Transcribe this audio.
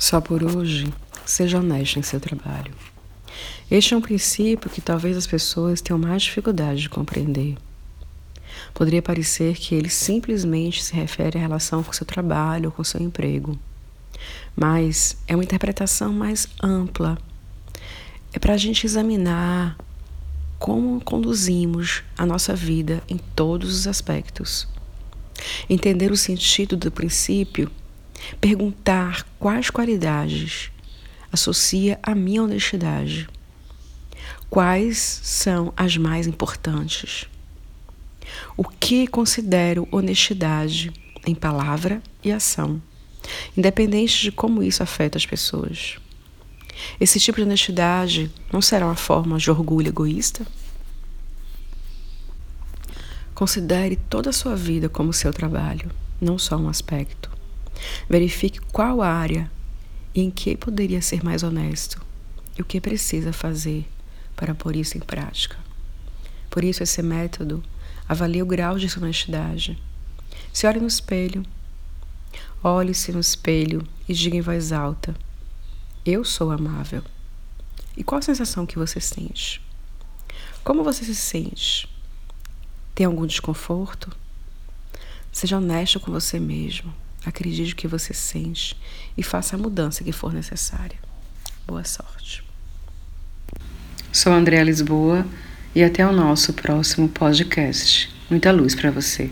Só por hoje, seja honesto em seu trabalho. Este é um princípio que talvez as pessoas tenham mais dificuldade de compreender. Poderia parecer que ele simplesmente se refere à relação com seu trabalho ou com seu emprego, mas é uma interpretação mais ampla. É para a gente examinar como conduzimos a nossa vida em todos os aspectos. Entender o sentido do princípio perguntar quais qualidades associa a minha honestidade. Quais são as mais importantes? O que considero honestidade em palavra e ação, independente de como isso afeta as pessoas. Esse tipo de honestidade não será uma forma de orgulho egoísta? Considere toda a sua vida como seu trabalho, não só um aspecto. Verifique qual área e em que poderia ser mais honesto e o que precisa fazer para pôr isso em prática. Por isso, esse método avalia o grau de sua honestidade. Se olhe no espelho, olhe-se no espelho e diga em voz alta: Eu sou amável. E qual a sensação que você sente? Como você se sente? Tem algum desconforto? Seja honesto com você mesmo. Acredite o que você sente e faça a mudança que for necessária. Boa sorte. Sou Andréa Lisboa e até o nosso próximo podcast. Muita luz para você.